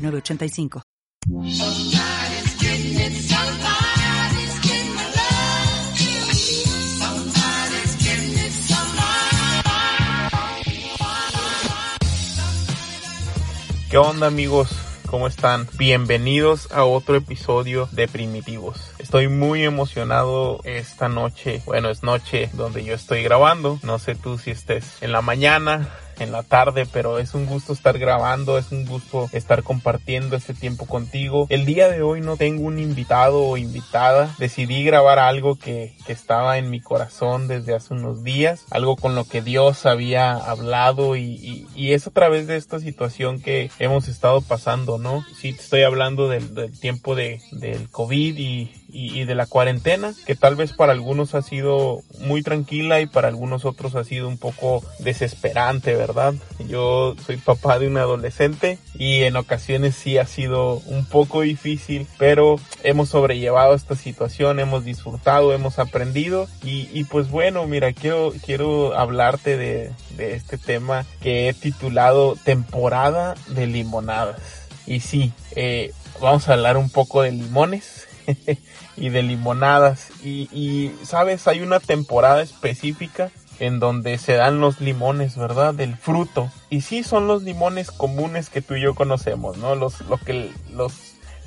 985. ¿Qué onda amigos? ¿Cómo están? Bienvenidos a otro episodio de Primitivos. Estoy muy emocionado esta noche. Bueno, es noche donde yo estoy grabando. No sé tú si estés en la mañana, en la tarde, pero es un gusto estar grabando, es un gusto estar compartiendo este tiempo contigo. El día de hoy no tengo un invitado o invitada, decidí grabar algo que, que estaba en mi corazón desde hace unos días, algo con lo que Dios había hablado y, y, es a través de esta situación que hemos estado pasando, ¿no? Sí, estoy hablando del, del tiempo de, del COVID y, y, de la cuarentena, que tal vez para algunos ha sido muy tranquila y para algunos otros ha sido un poco desesperante, ¿verdad? Yo soy papá de un adolescente y en ocasiones sí ha sido un poco difícil, pero hemos sobrellevado esta situación, hemos disfrutado, hemos aprendido y, y pues bueno, mira, quiero, quiero hablarte de, de este tema que he titulado temporada de limonadas. Y sí, eh, vamos a hablar un poco de limones. y de limonadas. Y, sabes, hay una temporada específica en donde se dan los limones, ¿verdad? Del fruto. Y sí son los limones comunes que tú y yo conocemos, ¿no? Los, lo que, los,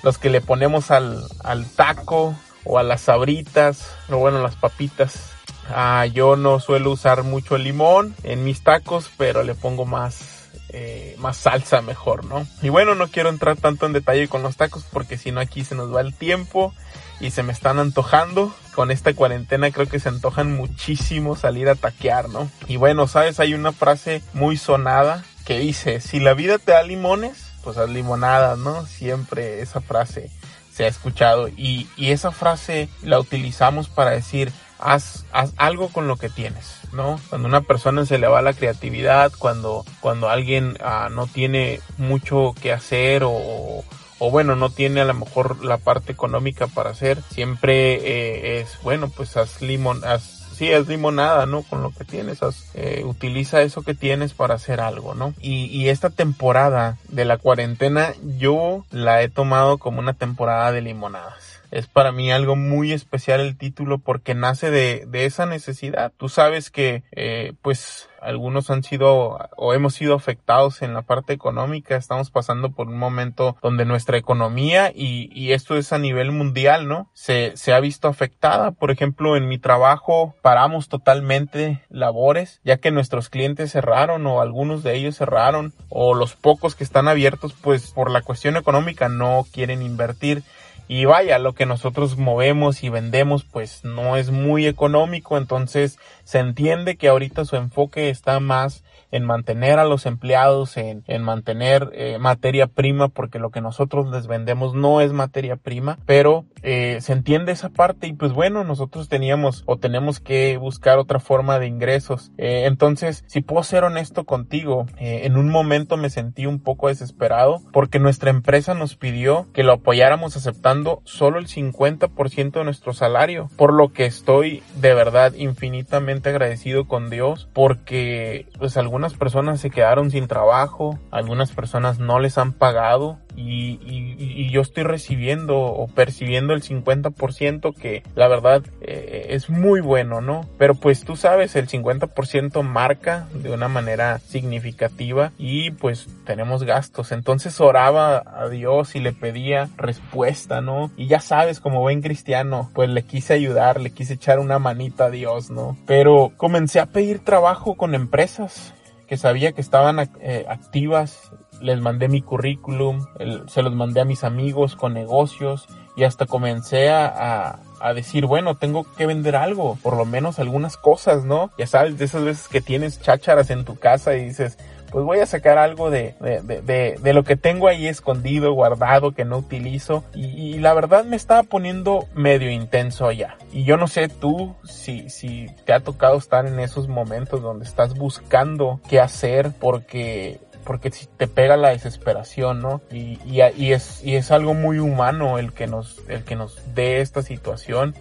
los que le ponemos al, al taco o a las sabritas, o bueno, las papitas. Ah, yo no suelo usar mucho limón en mis tacos, pero le pongo más, eh, más salsa mejor, ¿no? Y bueno, no quiero entrar tanto en detalle con los tacos porque si no aquí se nos va el tiempo y se me están antojando. Con esta cuarentena creo que se antojan muchísimo salir a taquear, ¿no? Y bueno, sabes, hay una frase muy sonada que dice, si la vida te da limones, pues haz limonadas, ¿no? Siempre esa frase se ha escuchado y, y esa frase la utilizamos para decir, haz, haz algo con lo que tienes. ¿no? Cuando una persona se le va la creatividad, cuando, cuando alguien ah, no tiene mucho que hacer o, o bueno, no tiene a lo mejor la parte económica para hacer, siempre eh, es, bueno, pues haz limón, haz sí, es limonada, ¿no? Con lo que tienes, haz, eh, utiliza eso que tienes para hacer algo, ¿no? Y, y, esta temporada de la cuarentena yo la he tomado como una temporada de limonadas es para mí algo muy especial el título porque nace de, de esa necesidad. Tú sabes que eh, pues algunos han sido o hemos sido afectados en la parte económica, estamos pasando por un momento donde nuestra economía y, y esto es a nivel mundial, ¿no? Se, se ha visto afectada. Por ejemplo, en mi trabajo paramos totalmente labores ya que nuestros clientes cerraron o algunos de ellos cerraron o los pocos que están abiertos pues por la cuestión económica no quieren invertir y vaya, lo que nosotros movemos y vendemos pues no es muy económico, entonces se entiende que ahorita su enfoque está más en mantener a los empleados, en, en mantener eh, materia prima, porque lo que nosotros les vendemos no es materia prima, pero eh, se entiende esa parte y pues bueno, nosotros teníamos o tenemos que buscar otra forma de ingresos. Eh, entonces, si puedo ser honesto contigo, en un momento me sentí un poco desesperado porque nuestra empresa nos pidió que lo apoyáramos aceptando solo el 50% de nuestro salario, por lo que estoy de verdad infinitamente agradecido con Dios porque pues algunas algunas personas se quedaron sin trabajo, algunas personas no les han pagado y, y, yo estoy recibiendo o percibiendo el 50% que la verdad eh, es muy bueno, ¿no? Pero pues tú sabes, el 50% marca de una manera significativa y pues tenemos gastos. Entonces oraba a Dios y le pedía respuesta, ¿no? Y ya sabes, como buen cristiano, pues le quise ayudar, le quise echar una manita a Dios, ¿no? Pero comencé a pedir trabajo con empresas que sabía que estaban eh, activas, les mandé mi currículum, se los mandé a mis amigos con negocios y hasta comencé a, a, decir, bueno, tengo que vender algo, por lo menos algunas cosas, ¿no? Ya sabes, de esas veces que tienes chácharas en tu casa y dices, pues voy a sacar algo de, de, lo que tengo ahí escondido, guardado, que no utilizo. Y, la verdad me estaba poniendo medio intenso allá. Y yo no sé tú si, si te ha tocado estar en esos momentos donde estás buscando qué hacer porque porque si te pega la desesperación, ¿no? Y, y, es, y es algo muy humano el que nos, el que nos dé esta situación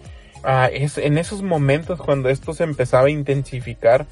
Es en esos momentos cuando esto se empezaba a intensificar,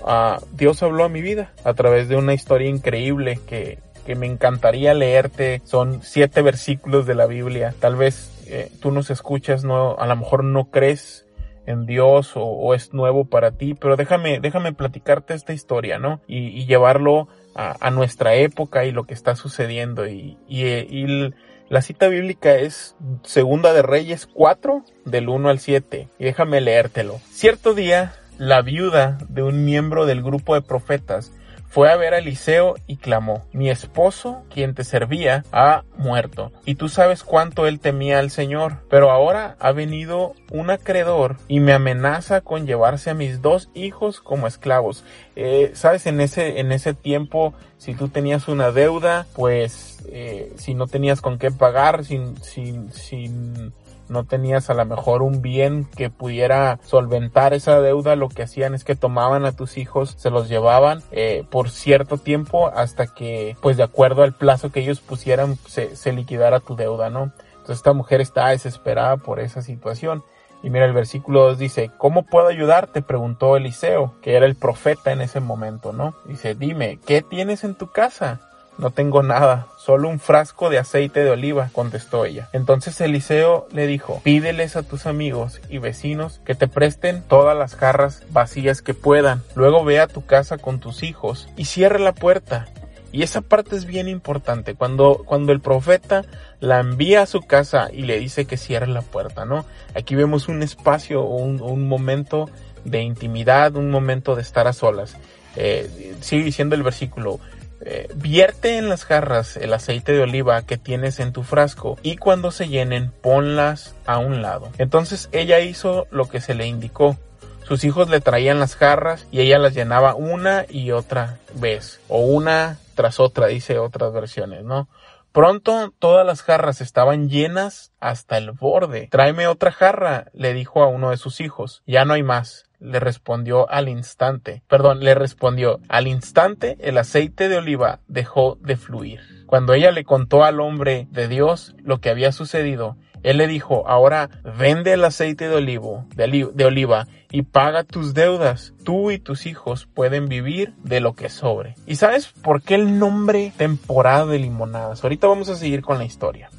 Dios habló a mi vida a través de una historia increíble que, me encantaría leerte. Son siete versículos de la Biblia. Tal vez eh, tú nos escuchas, no, a lo mejor no crees en Dios o, es nuevo para ti, pero déjame, déjame platicarte esta historia, ¿no? Y, llevarlo a, nuestra época y lo que está sucediendo y, y, y la cita bíblica es Segunda de Reyes 4, del 1 al 7. Y déjame leértelo. Cierto día, la viuda de un miembro del grupo de profetas fue a ver a Eliseo y clamó, mi esposo, quien te servía, ha muerto, y tú sabes cuánto él temía al Señor, pero ahora ha venido un acreedor y me amenaza con llevarse a mis dos hijos como esclavos. Eh, sabes, en ese, en ese tiempo, si tú tenías una deuda, pues, eh, si no tenías con qué pagar, sin, sin, sin no tenías a lo mejor un bien que pudiera solventar esa deuda, lo que hacían es que tomaban a tus hijos, se los llevaban eh, por cierto tiempo hasta que, pues de acuerdo al plazo que ellos pusieran, se, liquidara tu deuda, ¿no? Entonces esta mujer está desesperada por esa situación. Y mira, el versículo 2 dice, ¿cómo puedo ayudarte? preguntó Eliseo, que era el profeta en ese momento, ¿no? Dice, dime, ¿qué tienes en tu casa? No tengo nada, solo un frasco de aceite de oliva, contestó ella. Entonces Eliseo le dijo, pídeles a tus amigos y vecinos que te presten todas las jarras vacías que puedan. Luego ve a tu casa con tus hijos y cierra la puerta. Y esa parte es bien importante. Cuando, cuando el profeta la envía a su casa y le dice que cierre la puerta, ¿no? Aquí vemos un espacio o un, momento de intimidad, un momento de estar a solas. Eh, sigue diciendo el versículo, eh, vierte en las jarras el aceite de oliva que tienes en tu frasco y cuando se llenen ponlas a un lado. Entonces ella hizo lo que se le indicó. Sus hijos le traían las jarras y ella las llenaba una y otra vez o una tras otra, dice otras versiones, ¿no? Pronto todas las jarras estaban llenas hasta el borde. Tráeme otra jarra, le dijo a uno de sus hijos. Ya no hay más le respondió al instante, perdón, le respondió al instante el aceite de oliva dejó de fluir. Cuando ella le contó al hombre de Dios lo que había sucedido, él le dijo, ahora vende el aceite de, olivo, de, oliva y paga tus deudas. Tú y tus hijos pueden vivir de lo que sobre. ¿Y sabes por qué el nombre temporada de limonadas? Ahorita vamos a seguir con la historia.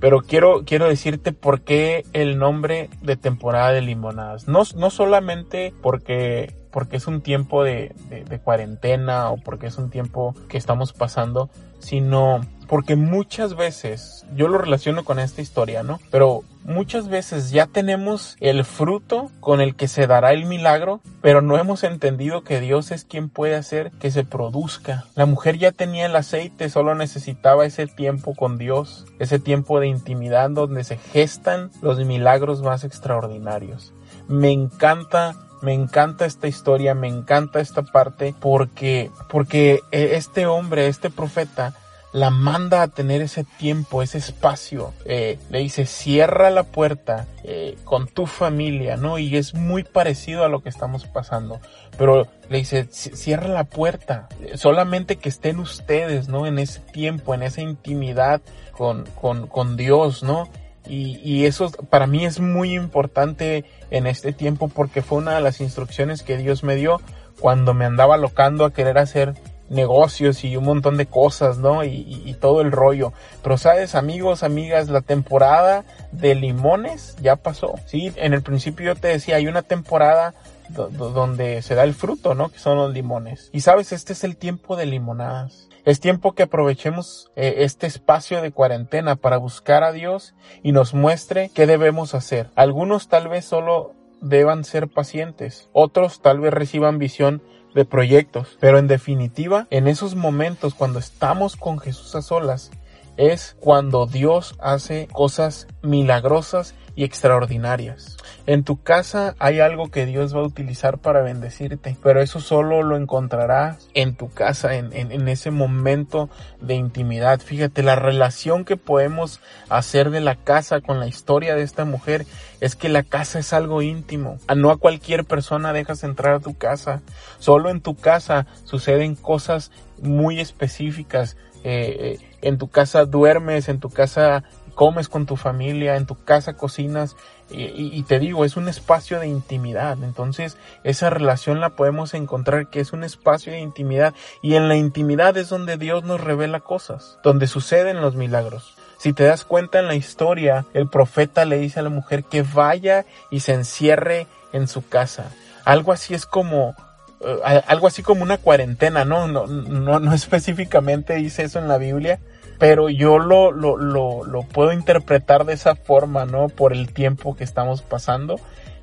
Pero quiero, quiero decirte por qué el nombre de temporada de limonadas. No, no solamente porque, porque es un tiempo de, de cuarentena o porque es un tiempo que estamos pasando, sino porque muchas veces, yo lo relaciono con esta historia, ¿no? Pero muchas veces ya tenemos el fruto con el que se dará el milagro, pero no hemos entendido que Dios es quien puede hacer que se produzca. La mujer ya tenía el aceite, solo necesitaba ese tiempo con Dios, ese tiempo de intimidad donde se gestan los milagros más extraordinarios. Me encanta me encanta esta historia, me encanta esta parte porque porque este hombre, este profeta la manda a tener ese tiempo, ese espacio. Eh, le dice, cierra la puerta eh, con tu familia, ¿no? Y es muy parecido a lo que estamos pasando. Pero le dice, cierra la puerta. Solamente que estén ustedes, ¿no? En ese tiempo, en esa intimidad con, con, con Dios, ¿no? Y, y, eso para mí es muy importante en este tiempo porque fue una de las instrucciones que Dios me dio cuando me andaba locando a querer hacer negocios y un montón de cosas, ¿no? Y, todo el rollo. Pero sabes, amigos, amigas, la temporada de limones ya pasó. Sí, en el principio yo te decía, hay una temporada donde se da el fruto, ¿no? Que son los limones. Y sabes, este es el tiempo de limonadas. Es tiempo que aprovechemos eh, este espacio de cuarentena para buscar a Dios y nos muestre qué debemos hacer. Algunos tal vez solo deban ser pacientes, otros tal vez reciban visión de proyectos. Pero en definitiva, en esos momentos cuando estamos con Jesús a solas, es cuando Dios hace cosas milagrosas y extraordinarias. En tu casa hay algo que Dios va a utilizar para bendecirte, pero eso solo lo encontrarás en tu casa, en, en, ese momento de intimidad. Fíjate, la relación que podemos hacer de la casa con la historia de esta mujer es que la casa es algo íntimo. No a cualquier persona dejas entrar a tu casa. Solo en tu casa suceden cosas muy específicas. Eh, eh, en tu casa duermes, en tu casa comes con tu familia, en tu casa cocinas y, te digo, es un espacio de intimidad. Entonces esa relación la podemos encontrar que es un espacio de intimidad y en la intimidad es donde Dios nos revela cosas, donde suceden los milagros. Si te das cuenta en la historia, el profeta le dice a la mujer que vaya y se encierre en su casa. Algo así es como algo así como una cuarentena, ¿no? No, no, no específicamente dice eso en la Biblia, pero yo lo, lo, lo, lo puedo interpretar de esa forma, ¿no? Por el tiempo que estamos pasando,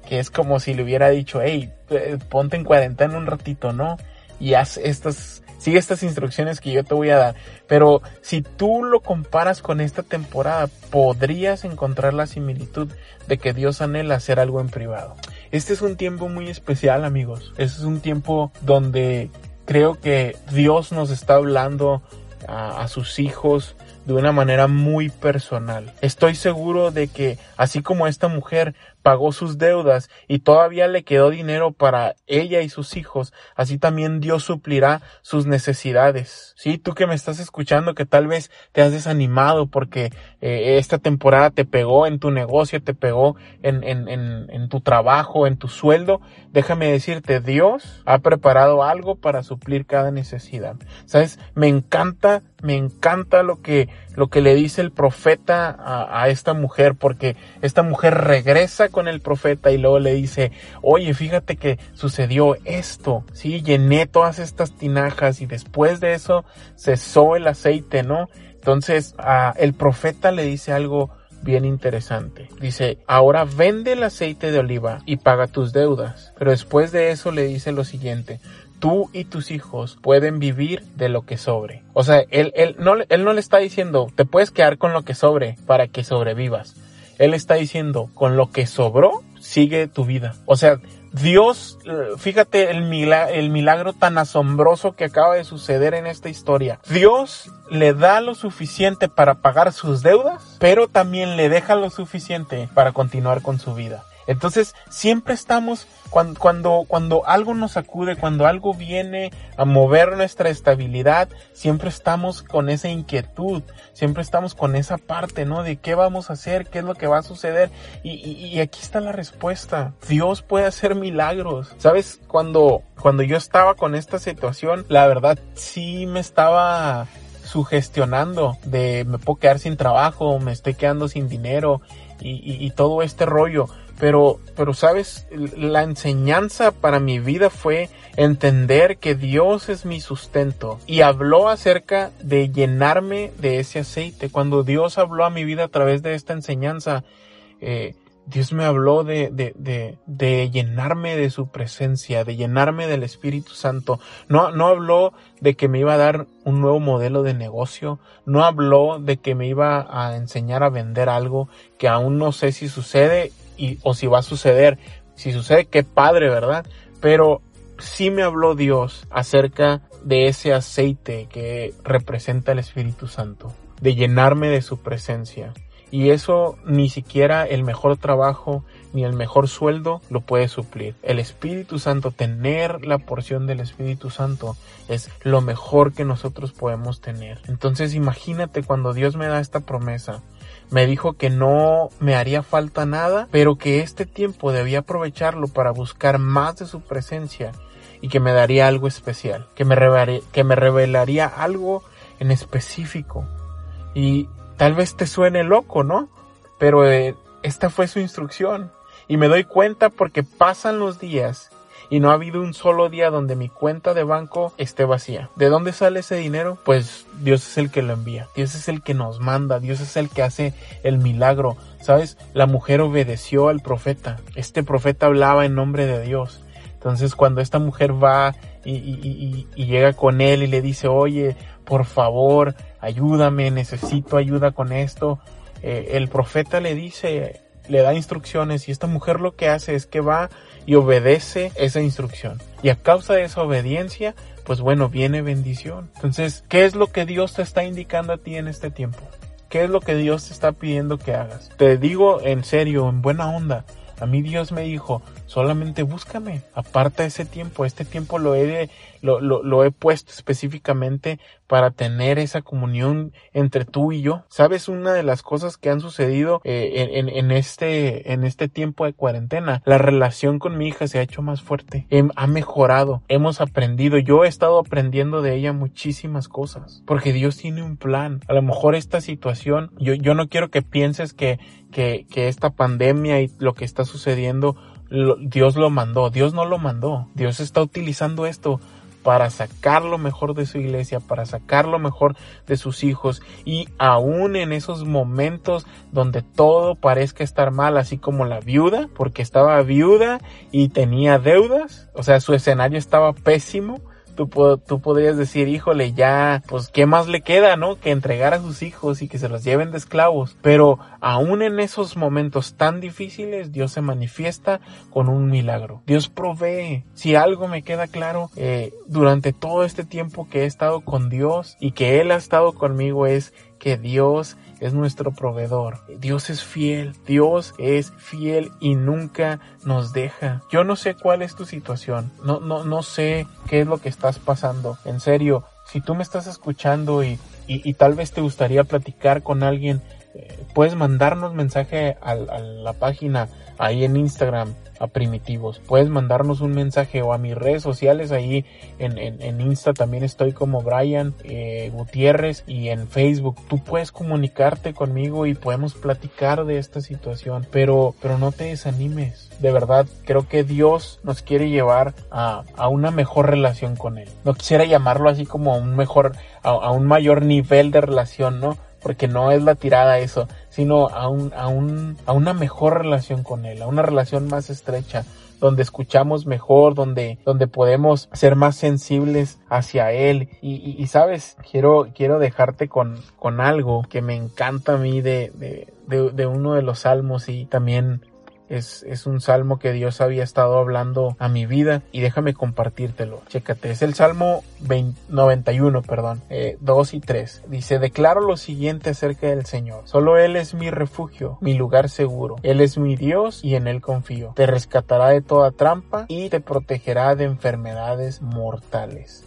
que es como si le hubiera dicho, hey, eh, ponte en cuarentena un ratito, ¿no? Y haz estas, sigue estas instrucciones que yo te voy a dar. Pero si tú lo comparas con esta temporada, podrías encontrar la similitud de que Dios anhela hacer algo en privado. Este es un tiempo muy especial, amigos. Este es un tiempo donde creo que Dios nos está hablando a, sus hijos de una manera muy personal. Estoy seguro de que así como esta mujer pagó sus deudas y todavía le quedó dinero para ella y sus hijos, así también Dios suplirá sus necesidades. Sí, tú que me estás escuchando que tal vez te has desanimado porque eh, esta temporada te pegó en tu negocio, te pegó en, tu trabajo, en tu sueldo, déjame decirte, Dios ha preparado algo para suplir cada necesidad. Sabes, me encanta, me encanta lo que, lo que le dice el profeta a, a esta mujer porque esta mujer regresa con el profeta y luego le dice, oye, fíjate que sucedió esto, sí, llené todas estas tinajas y después de eso cesó el aceite, ¿no? Entonces, el profeta le dice algo bien interesante. Dice, ahora vende el aceite de oliva y paga tus deudas. Pero después de eso le dice lo siguiente, tú y tus hijos pueden vivir de lo que sobre. O sea, él, él, no, él no le está diciendo, te puedes quedar con lo que sobre para que sobrevivas. Él está diciendo, con lo que sobró, sigue tu vida. O sea, Dios, fíjate el milagro, el milagro tan asombroso que acaba de suceder en esta historia. Dios le da lo suficiente para pagar sus deudas, pero también le deja lo suficiente para continuar con su vida. Entonces, siempre estamos, cuando, cuando, cuando algo nos acude, cuando algo viene a mover nuestra estabilidad, siempre estamos con esa inquietud, siempre estamos con esa parte, ¿no? De qué vamos a hacer, qué es lo que va a suceder. Y, y, y aquí está la respuesta. Dios puede hacer milagros. ¿Sabes? Cuando, cuando yo estaba con esta situación, la verdad sí me estaba sugestionando de me puedo quedar sin trabajo, me estoy quedando sin dinero y, todo este rollo. Pero, pero sabes, la enseñanza para mi vida fue entender que Dios es mi sustento y habló acerca de llenarme de ese aceite. Cuando Dios habló a mi vida a través de esta enseñanza, eh, Dios me habló de, de, de, de, llenarme de su presencia, de llenarme del Espíritu Santo. No, no habló de que me iba a dar un nuevo modelo de negocio. No habló de que me iba a enseñar a vender algo que aún no sé si sucede y, o si va a suceder. Si sucede, qué padre, ¿verdad? Pero sí me habló Dios acerca de ese aceite que representa el Espíritu Santo, de llenarme de su presencia. Y eso ni siquiera el mejor trabajo ni el mejor sueldo lo puede suplir. El Espíritu Santo, tener la porción del Espíritu Santo es lo mejor que nosotros podemos tener. Entonces imagínate cuando Dios me da esta promesa me dijo que no me haría falta nada, pero que este tiempo debía aprovecharlo para buscar más de su presencia y que me daría algo especial, que me, revelaría, que me revelaría algo en específico. Y tal vez te suene loco, ¿no? Pero eh, esta fue su instrucción. Y me doy cuenta porque pasan los días y no ha habido un solo día donde mi cuenta de banco esté vacía. ¿De dónde sale ese dinero? Pues Dios es el que lo envía, Dios es el que nos manda, Dios es el que hace el milagro. ¿Sabes? La mujer obedeció al profeta. Este profeta hablaba en nombre de Dios. Entonces cuando esta mujer va y, llega con él y le dice, oye, por favor, ayúdame, necesito ayuda con esto, eh, el profeta le dice, le da instrucciones y esta mujer lo que hace es que va y obedece esa instrucción. Y a causa de esa obediencia, pues bueno, viene bendición. Entonces, ¿qué es lo que Dios te está indicando a ti en este tiempo? ¿Qué es lo que Dios te está pidiendo que hagas? Te digo en serio, en buena onda. A mí Dios me dijo, solamente búscame, aparta ese tiempo, este tiempo lo he, lo, lo, he puesto específicamente para tener esa comunión entre tú y yo. ¿Sabes una de las cosas que han sucedido eh, en, en, este, en este tiempo de cuarentena? La relación con mi hija se ha hecho más fuerte, ha mejorado, hemos aprendido, yo he estado aprendiendo de ella muchísimas cosas, porque Dios tiene un plan. A lo mejor esta situación, yo, yo no quiero que pienses que, que, que esta pandemia y lo que está sucediendo Dios lo mandó, Dios no lo mandó. Dios está utilizando esto para sacar lo mejor de su iglesia, para sacar lo mejor de sus hijos y aún en esos momentos donde todo parezca estar mal, así como la viuda, porque estaba viuda y tenía deudas, o sea, su escenario estaba pésimo, tú, tú podrías decir, híjole, ya, pues, ¿qué más le queda, no? Que entregar a sus hijos y que se los lleven de esclavos. Pero aún en esos momentos tan difíciles, Dios se manifiesta con un milagro. Dios provee. Si algo me queda claro, eh, durante todo este tiempo que he estado con Dios y que Él ha estado conmigo es que Dios es nuestro proveedor. Dios es fiel, Dios es fiel y nunca nos deja. Yo no sé cuál es tu situación, no, no, no sé qué es lo que estás pasando. En serio, si tú me estás escuchando y, y, tal vez te gustaría platicar con alguien, eh, puedes mandarnos mensaje a, a la página ahí en Instagram a Primitivos. Puedes mandarnos un mensaje o a mis redes sociales ahí en, en, Insta también estoy como Brian eh, Gutiérrez y en Facebook. Tú puedes comunicarte conmigo y podemos platicar de esta situación, pero, pero no te desanimes. De verdad, creo que Dios nos quiere llevar a, a una mejor relación con Él. No quisiera llamarlo así como a un mejor, a un mayor nivel de relación, ¿no? Porque no es la tirada eso, sino a, un, a, un, a una mejor relación con Él, a una relación más estrecha, donde escuchamos mejor, donde, donde podemos ser más sensibles hacia Él. Y, y, sabes, quiero, quiero dejarte con, con algo que me encanta a mí de, de, de uno de los salmos y también es, un salmo que Dios había estado hablando a mi vida y déjame compartírtelo. Chécate, es el salmo 91, perdón, 2 eh, y 3. Dice, declaro lo siguiente acerca del Señor. Solo Él es mi refugio, mi lugar seguro. Él es mi Dios y en Él confío. Te rescatará de toda trampa y te protegerá de enfermedades mortales.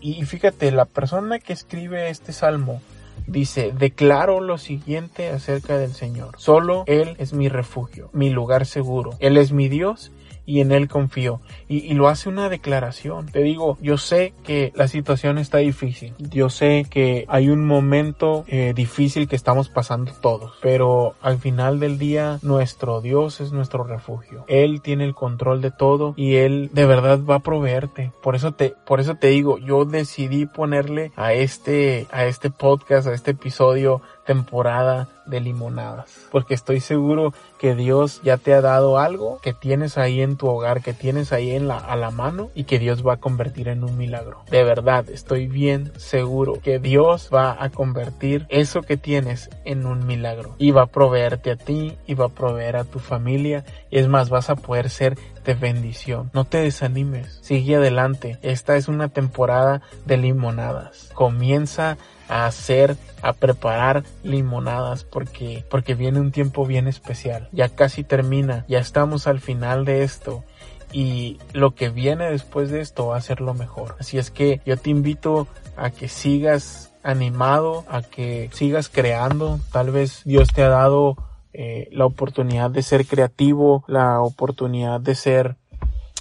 Y, y fíjate, la persona que escribe este salmo dice, declaro lo siguiente acerca del Señor. Solo Él es mi refugio, mi lugar seguro. Él es mi Dios y en Él confío. Y, lo hace una declaración. Te digo, yo sé que la situación está difícil. Yo sé que hay un momento eh, difícil que estamos pasando todos. Pero al final del día, nuestro Dios es nuestro refugio. Él tiene el control de todo y Él de verdad va a proveerte. Por eso te, por eso te digo, yo decidí ponerle a este, a este podcast, a este episodio, temporada de limonadas. Porque estoy seguro que Dios ya te ha dado algo que tienes ahí en tu hogar, que tienes ahí en la, a la mano y que Dios va a convertir en un milagro. De verdad, estoy bien seguro que Dios va a convertir eso que tienes en un milagro. Y va a proveerte a ti y va a proveer a tu familia. Y es más, vas a poder ser de bendición. No te desanimes. Sigue adelante. Esta es una temporada de limonadas. Comienza hacer, a preparar limonadas porque, porque viene un tiempo bien especial. Ya casi termina, ya estamos al final de esto y lo que viene después de esto va a ser lo mejor. Así es que yo te invito a que sigas animado, a que sigas creando. Tal vez Dios te ha dado eh, la oportunidad de ser creativo, la oportunidad de ser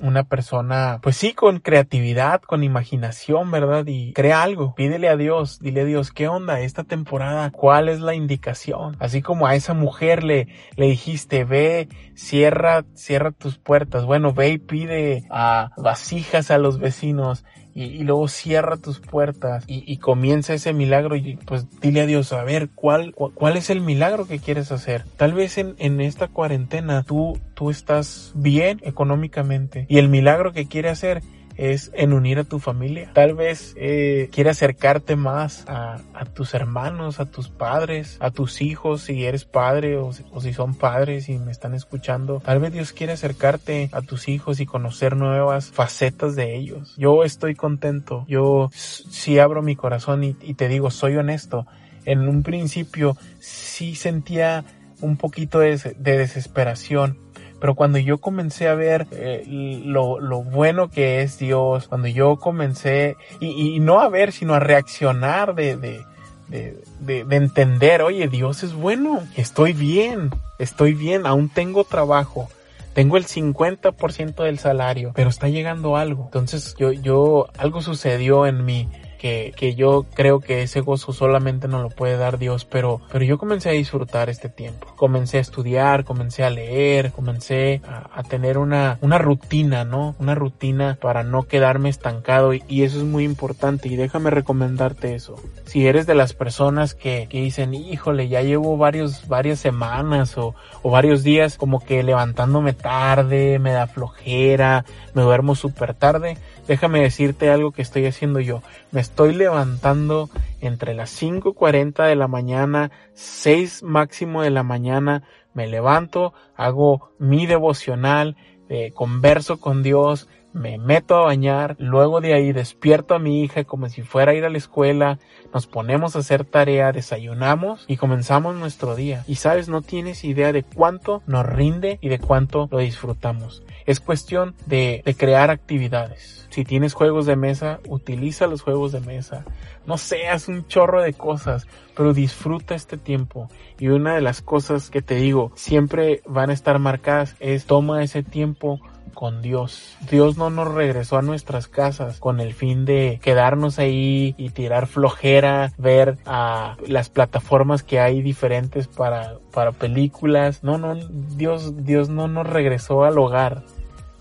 una persona, pues sí, con creatividad, con imaginación, ¿verdad? Y crea algo, pídele a Dios, dile a Dios, ¿qué onda esta temporada? ¿Cuál es la indicación? Así como a esa mujer le, le dijiste, ve, cierra, cierra tus puertas. Bueno, ve y pide a vasijas a los vecinos y, luego cierra tus puertas y, comienza ese milagro y pues dile a Dios, a ver, ¿cuál, cuál es el milagro que quieres hacer? Tal vez en, en esta cuarentena tú, tú estás bien económicamente y el milagro que quiere hacer es en unir a tu familia. Tal vez eh, quiere acercarte más a, tus hermanos, a tus padres, a tus hijos, si eres padre o, si son padres y me están escuchando. Tal vez Dios quiere acercarte a tus hijos y conocer nuevas facetas de ellos. Yo estoy contento. Yo sí abro mi corazón y, te digo, soy honesto. En un principio sí sentía un poquito de desesperación pero cuando yo comencé a ver eh, lo, lo, bueno que es Dios, cuando yo comencé, y, y no a ver, sino a reaccionar de, de, de, de, entender, oye, Dios es bueno, estoy bien, estoy bien, aún tengo trabajo. Tengo el 50% del salario, pero está llegando algo. Entonces yo, yo, algo sucedió en mí que, yo creo que ese gozo solamente nos lo puede dar Dios, pero, pero yo comencé a disfrutar este tiempo. Comencé a estudiar, comencé a leer, comencé a, tener una, una rutina, ¿no? Una rutina para no quedarme estancado y, eso es muy importante y déjame recomendarte eso. Si eres de las personas que, que dicen, híjole, ya llevo varios, varias semanas o, o varios días como que levantándome tarde, me da flojera, me duermo súper tarde, déjame decirte algo que estoy haciendo yo. Me estoy levantando entre las 5.40 de la mañana, 6 máximo de la mañana, me levanto, hago mi devocional, eh, converso con Dios, me meto a bañar, luego de ahí despierto a mi hija como si fuera a ir a la escuela, nos ponemos a hacer tarea, desayunamos y comenzamos nuestro día. Y sabes, no tienes idea de cuánto nos rinde y de cuánto lo disfrutamos. Es cuestión de, de crear actividades. Si tienes juegos de mesa, utiliza los juegos de mesa. No seas un chorro de cosas, pero disfruta este tiempo. Y una de las cosas que te digo, siempre van a estar marcadas es toma ese tiempo con Dios. Dios no nos regresó a nuestras casas con el fin de quedarnos ahí y tirar flojera, ver a las plataformas que hay diferentes para, para películas. No, no, Dios, Dios no nos regresó al hogar,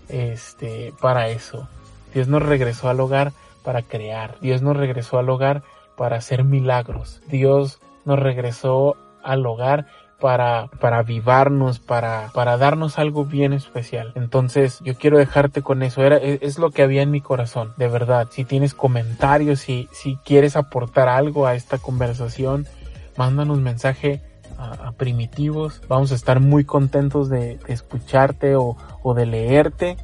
este, para eso. Dios nos regresó al hogar para crear. Dios nos regresó al hogar para hacer milagros. Dios nos regresó al hogar para, para avivarnos, para, para darnos algo bien especial. Entonces, yo quiero dejarte con eso. Era, es, lo que había en mi corazón, de verdad. Si tienes comentarios, si, si quieres aportar algo a esta conversación, mándanos mensaje a, primitivos. Vamos a estar muy contentos de, escucharte o, o, de leerte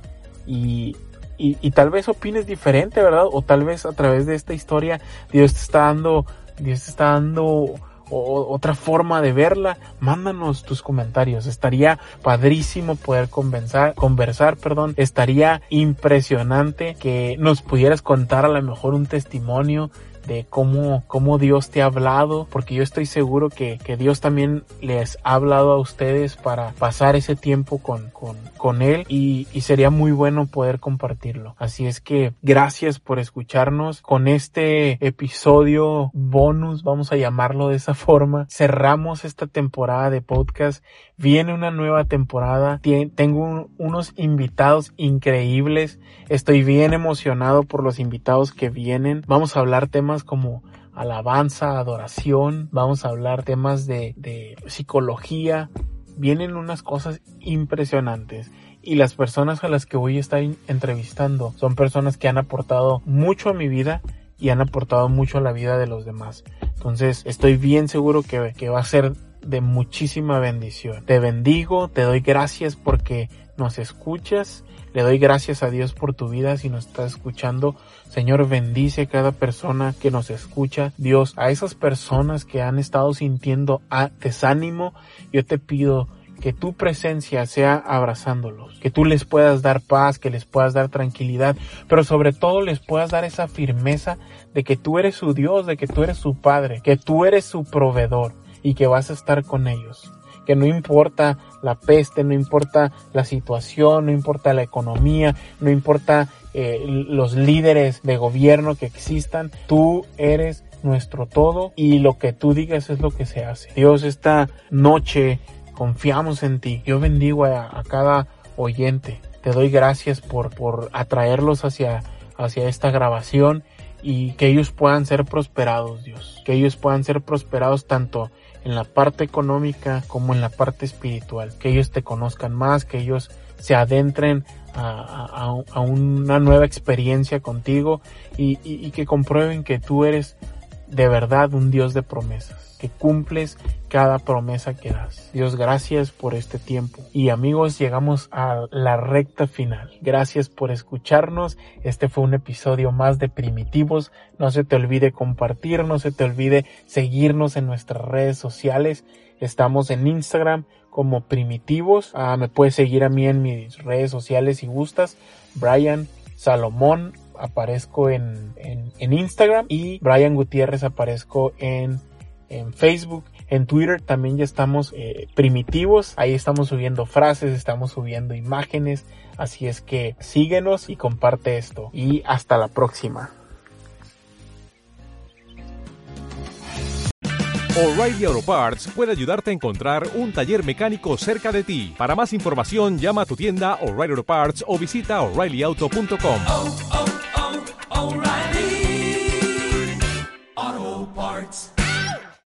y, y, y, tal vez opines diferente, ¿verdad? O tal vez a través de esta historia Dios te está dando, Dios te está dando o otra forma de verla, mándanos tus comentarios. Estaría padrísimo poder conversar, conversar, perdón. Estaría impresionante que nos pudieras contar a lo mejor un testimonio de cómo, cómo Dios te ha hablado, porque yo estoy seguro que, que Dios también les ha hablado a ustedes para pasar ese tiempo con, con, con Él y, y sería muy bueno poder compartirlo. Así es que gracias por escucharnos con este episodio bonus, vamos a llamarlo de esa forma. Cerramos esta temporada de podcast. Viene una nueva temporada. Tengo unos invitados increíbles. Estoy bien emocionado por los invitados que vienen. Vamos a hablar temas como alabanza, adoración, vamos a hablar temas de, psicología, vienen unas cosas impresionantes y las personas a las que voy a estar entrevistando son personas que han aportado mucho a mi vida y han aportado mucho a la vida de los demás. Entonces estoy bien seguro que, que va a ser de muchísima bendición. Te bendigo, te doy gracias porque nos escuchas le doy gracias a Dios por tu vida si nos estás escuchando. Señor, bendice a cada persona que nos escucha. Dios, a esas personas que han estado sintiendo desánimo, yo te pido que tu presencia sea abrazándolos, que tú les puedas dar paz, que les puedas dar tranquilidad, pero sobre todo les puedas dar esa firmeza de que tú eres su Dios, de que tú eres su Padre, que tú eres su proveedor y que vas a estar con ellos que no importa la peste, no importa la situación, no importa la economía, no importa eh, los líderes de gobierno que existan, tú eres nuestro todo y lo que tú digas es lo que se hace. Dios, esta noche confiamos en ti. Yo bendigo a, cada oyente. Te doy gracias por, por atraerlos hacia, hacia esta grabación y que ellos puedan ser prosperados, Dios. Que ellos puedan ser prosperados tanto en la parte económica como en la parte espiritual. Que ellos te conozcan más, que ellos se adentren a, una nueva experiencia contigo y que comprueben que tú eres de verdad un Dios de promesas que cumples cada promesa que das. Dios, gracias por este tiempo. Y amigos, llegamos a la recta final. Gracias por escucharnos. Este fue un episodio más de Primitivos. No se te olvide compartir, no se te olvide seguirnos en nuestras redes sociales. Estamos en Instagram como Primitivos. Ah, me puedes seguir a mí en mis redes sociales si gustas. Brian Salomón aparezco en, en, en Instagram y Brian Gutiérrez aparezco en en Facebook, en Twitter también ya estamos eh, primitivos, ahí estamos subiendo frases, estamos subiendo imágenes, así es que síguenos y comparte esto. Y hasta la próxima. O'Reilly Auto Parts puede ayudarte a encontrar un taller mecánico cerca de ti. Para más información, llama a tu tienda O'Reilly Auto Parts o visita oreillyauto.com.